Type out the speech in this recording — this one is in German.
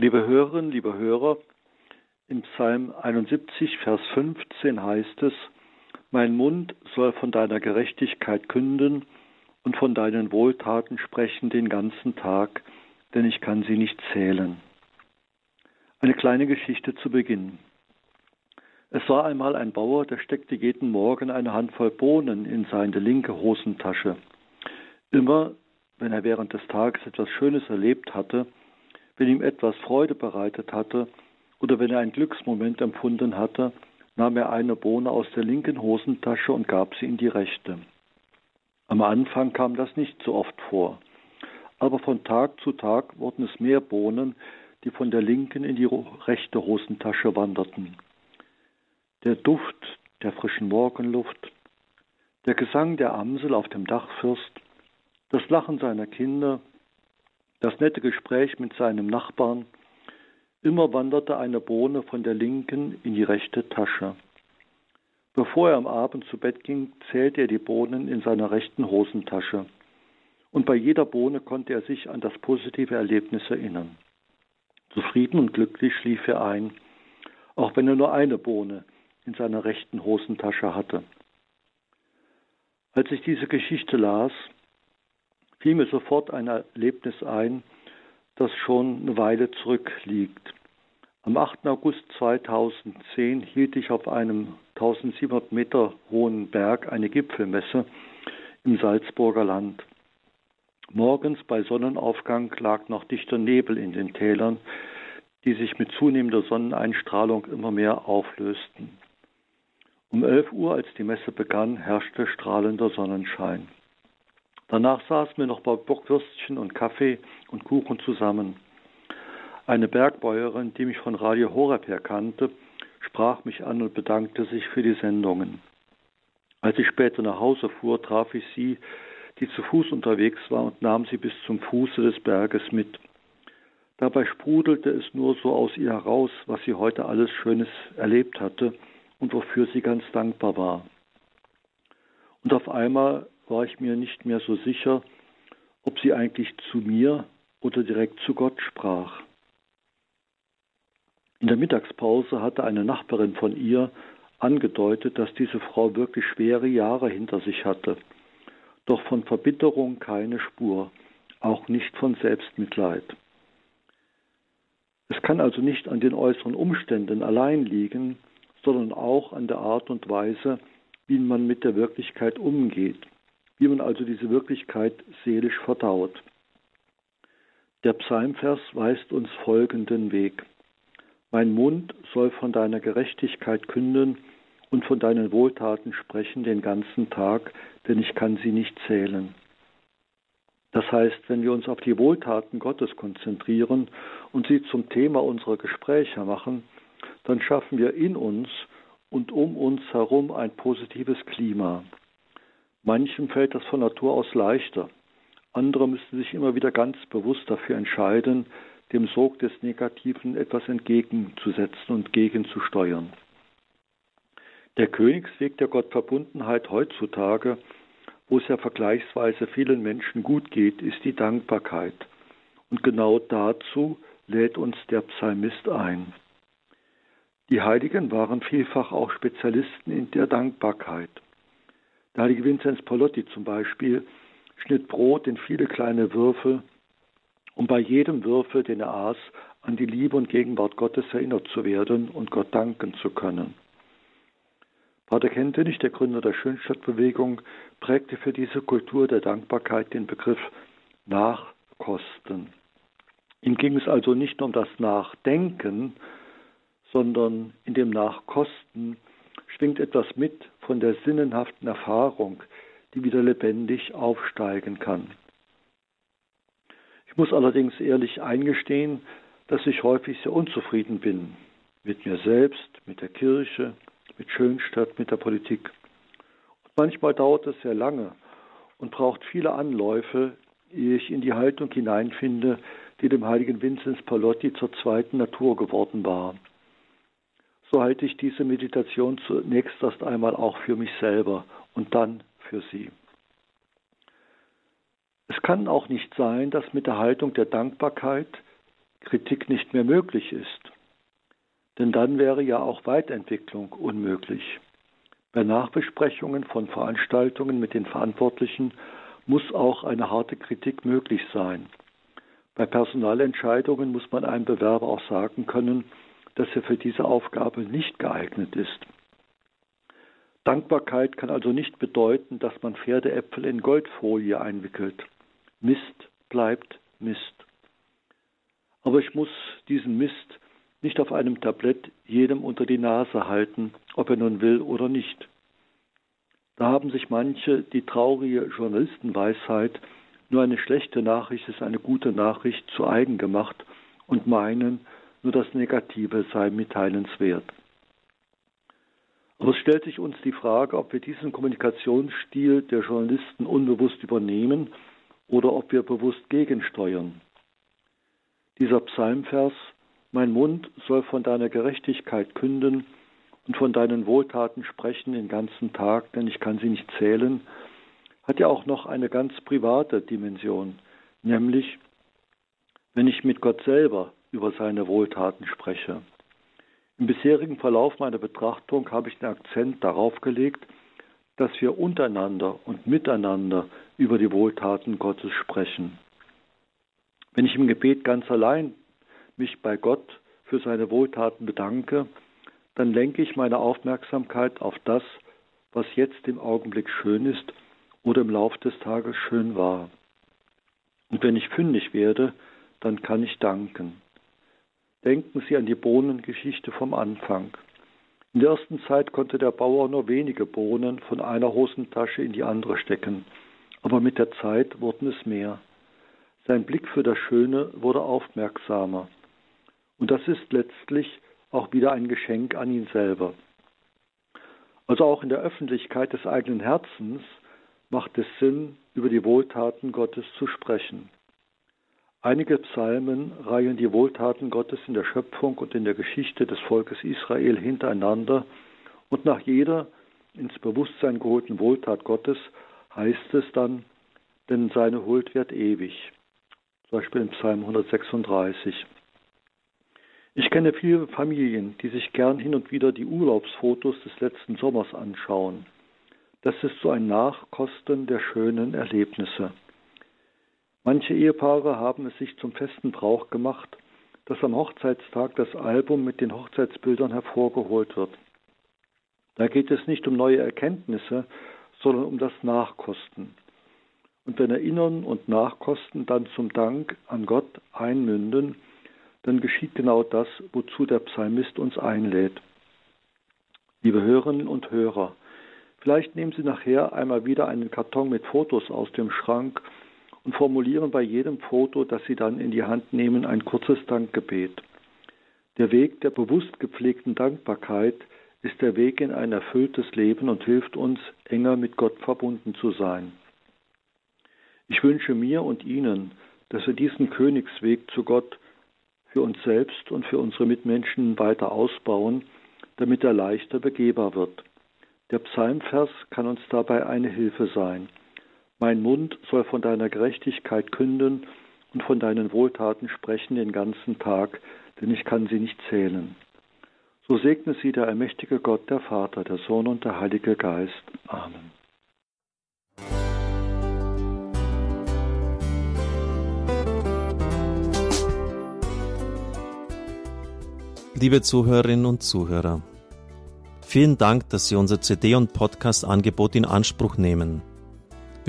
Liebe Hörerinnen, liebe Hörer, im Psalm 71, Vers 15 heißt es, Mein Mund soll von deiner Gerechtigkeit künden und von deinen Wohltaten sprechen den ganzen Tag, denn ich kann sie nicht zählen. Eine kleine Geschichte zu Beginn. Es war einmal ein Bauer, der steckte jeden Morgen eine Handvoll Bohnen in seine linke Hosentasche. Immer, wenn er während des Tages etwas Schönes erlebt hatte, wenn ihm etwas Freude bereitet hatte oder wenn er einen Glücksmoment empfunden hatte, nahm er eine Bohne aus der linken Hosentasche und gab sie in die rechte. Am Anfang kam das nicht so oft vor, aber von Tag zu Tag wurden es mehr Bohnen, die von der linken in die rechte Hosentasche wanderten. Der Duft der frischen Morgenluft, der Gesang der Amsel auf dem Dachfirst, das Lachen seiner Kinder, das nette Gespräch mit seinem Nachbarn, immer wanderte eine Bohne von der linken in die rechte Tasche. Bevor er am Abend zu Bett ging, zählte er die Bohnen in seiner rechten Hosentasche. Und bei jeder Bohne konnte er sich an das positive Erlebnis erinnern. Zufrieden und glücklich schlief er ein, auch wenn er nur eine Bohne in seiner rechten Hosentasche hatte. Als ich diese Geschichte las, fiel mir sofort ein Erlebnis ein, das schon eine Weile zurückliegt. Am 8. August 2010 hielt ich auf einem 1700 Meter hohen Berg eine Gipfelmesse im Salzburger Land. Morgens bei Sonnenaufgang lag noch dichter Nebel in den Tälern, die sich mit zunehmender Sonneneinstrahlung immer mehr auflösten. Um 11 Uhr, als die Messe begann, herrschte strahlender Sonnenschein. Danach saßen wir noch bei Bockwürstchen und Kaffee und Kuchen zusammen. Eine Bergbäuerin, die mich von Radio Horeb her kannte, sprach mich an und bedankte sich für die Sendungen. Als ich später nach Hause fuhr, traf ich sie, die zu Fuß unterwegs war und nahm sie bis zum Fuße des Berges mit. Dabei sprudelte es nur so aus ihr heraus, was sie heute alles Schönes erlebt hatte und wofür sie ganz dankbar war. Und auf einmal war ich mir nicht mehr so sicher, ob sie eigentlich zu mir oder direkt zu Gott sprach. In der Mittagspause hatte eine Nachbarin von ihr angedeutet, dass diese Frau wirklich schwere Jahre hinter sich hatte, doch von Verbitterung keine Spur, auch nicht von Selbstmitleid. Es kann also nicht an den äußeren Umständen allein liegen, sondern auch an der Art und Weise, wie man mit der Wirklichkeit umgeht wie man also diese Wirklichkeit seelisch verdaut. Der Psalmvers weist uns folgenden Weg. Mein Mund soll von deiner Gerechtigkeit künden und von deinen Wohltaten sprechen den ganzen Tag, denn ich kann sie nicht zählen. Das heißt, wenn wir uns auf die Wohltaten Gottes konzentrieren und sie zum Thema unserer Gespräche machen, dann schaffen wir in uns und um uns herum ein positives Klima. Manchen fällt das von Natur aus leichter. Andere müssen sich immer wieder ganz bewusst dafür entscheiden, dem Sog des Negativen etwas entgegenzusetzen und gegenzusteuern. Der Königsweg der Gottverbundenheit heutzutage, wo es ja vergleichsweise vielen Menschen gut geht, ist die Dankbarkeit. Und genau dazu lädt uns der Psalmist ein. Die Heiligen waren vielfach auch Spezialisten in der Dankbarkeit. Der heilige Vinzenz Polotti zum Beispiel schnitt Brot in viele kleine Würfel, um bei jedem Würfel, den er aß, an die Liebe und Gegenwart Gottes erinnert zu werden und Gott danken zu können. Pater Kentenich, der Gründer der Schönstadtbewegung, prägte für diese Kultur der Dankbarkeit den Begriff Nachkosten. Ihm ging es also nicht nur um das Nachdenken, sondern in dem Nachkosten schwingt etwas mit von der sinnenhaften Erfahrung, die wieder lebendig aufsteigen kann. Ich muss allerdings ehrlich eingestehen, dass ich häufig sehr unzufrieden bin mit mir selbst, mit der Kirche, mit Schönstadt, mit der Politik. Und manchmal dauert es sehr lange und braucht viele Anläufe, ehe ich in die Haltung hineinfinde, die dem heiligen Vinzenz Palotti zur zweiten Natur geworden war so halte ich diese Meditation zunächst erst einmal auch für mich selber und dann für Sie. Es kann auch nicht sein, dass mit der Haltung der Dankbarkeit Kritik nicht mehr möglich ist. Denn dann wäre ja auch Weiterentwicklung unmöglich. Bei Nachbesprechungen von Veranstaltungen mit den Verantwortlichen muss auch eine harte Kritik möglich sein. Bei Personalentscheidungen muss man einem Bewerber auch sagen können, dass er für diese Aufgabe nicht geeignet ist. Dankbarkeit kann also nicht bedeuten, dass man Pferdeäpfel in Goldfolie einwickelt. Mist bleibt Mist. Aber ich muss diesen Mist nicht auf einem Tablett jedem unter die Nase halten, ob er nun will oder nicht. Da haben sich manche die traurige Journalistenweisheit, nur eine schlechte Nachricht ist eine gute Nachricht, zu eigen gemacht und meinen, nur das Negative sei mitteilenswert. Aber es stellt sich uns die Frage, ob wir diesen Kommunikationsstil der Journalisten unbewusst übernehmen oder ob wir bewusst gegensteuern. Dieser Psalmvers, mein Mund soll von deiner Gerechtigkeit künden und von deinen Wohltaten sprechen den ganzen Tag, denn ich kann sie nicht zählen, hat ja auch noch eine ganz private Dimension, nämlich wenn ich mit Gott selber über seine Wohltaten spreche. Im bisherigen Verlauf meiner Betrachtung habe ich den Akzent darauf gelegt, dass wir untereinander und miteinander über die Wohltaten Gottes sprechen. Wenn ich im Gebet ganz allein mich bei Gott für seine Wohltaten bedanke, dann lenke ich meine Aufmerksamkeit auf das, was jetzt im Augenblick schön ist oder im Lauf des Tages schön war. Und wenn ich fündig werde, dann kann ich danken. Denken Sie an die Bohnengeschichte vom Anfang. In der ersten Zeit konnte der Bauer nur wenige Bohnen von einer Hosentasche in die andere stecken, aber mit der Zeit wurden es mehr. Sein Blick für das Schöne wurde aufmerksamer. Und das ist letztlich auch wieder ein Geschenk an ihn selber. Also auch in der Öffentlichkeit des eigenen Herzens macht es Sinn, über die Wohltaten Gottes zu sprechen. Einige Psalmen reihen die Wohltaten Gottes in der Schöpfung und in der Geschichte des Volkes Israel hintereinander und nach jeder ins Bewusstsein geholten Wohltat Gottes heißt es dann, denn seine Huld wird ewig. Zum Beispiel in Psalm 136. Ich kenne viele Familien, die sich gern hin und wieder die Urlaubsfotos des letzten Sommers anschauen. Das ist so ein Nachkosten der schönen Erlebnisse. Manche Ehepaare haben es sich zum festen Brauch gemacht, dass am Hochzeitstag das Album mit den Hochzeitsbildern hervorgeholt wird. Da geht es nicht um neue Erkenntnisse, sondern um das Nachkosten. Und wenn Erinnern und Nachkosten dann zum Dank an Gott einmünden, dann geschieht genau das, wozu der Psalmist uns einlädt. Liebe Hörerinnen und Hörer, vielleicht nehmen Sie nachher einmal wieder einen Karton mit Fotos aus dem Schrank und formulieren bei jedem Foto, das Sie dann in die Hand nehmen, ein kurzes Dankgebet. Der Weg der bewusst gepflegten Dankbarkeit ist der Weg in ein erfülltes Leben und hilft uns, enger mit Gott verbunden zu sein. Ich wünsche mir und Ihnen, dass wir diesen Königsweg zu Gott für uns selbst und für unsere Mitmenschen weiter ausbauen, damit er leichter begehbar wird. Der Psalmvers kann uns dabei eine Hilfe sein. Mein Mund soll von deiner Gerechtigkeit künden und von deinen Wohltaten sprechen den ganzen Tag, denn ich kann sie nicht zählen. So segne sie der allmächtige Gott, der Vater, der Sohn und der Heilige Geist. Amen. Liebe Zuhörerinnen und Zuhörer, vielen Dank, dass Sie unser CD- und Podcast-Angebot in Anspruch nehmen.